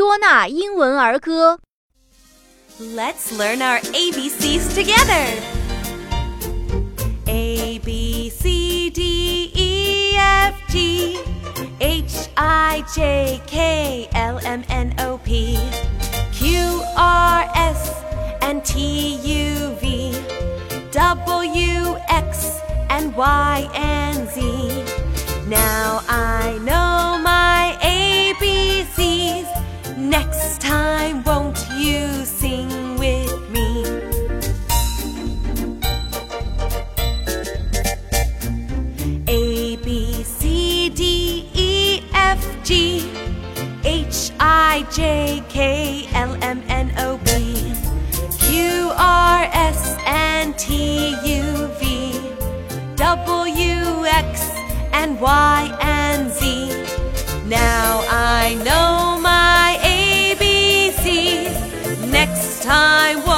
多纳英文儿歌。Let's learn our ABCs together. A B C D E F G H I J K L M N O P Q R S and T U V W X and Y and Z. G H I J K L M N O B Q R S N T U V W X and Y and Z. Now I know my ABCs. Next time.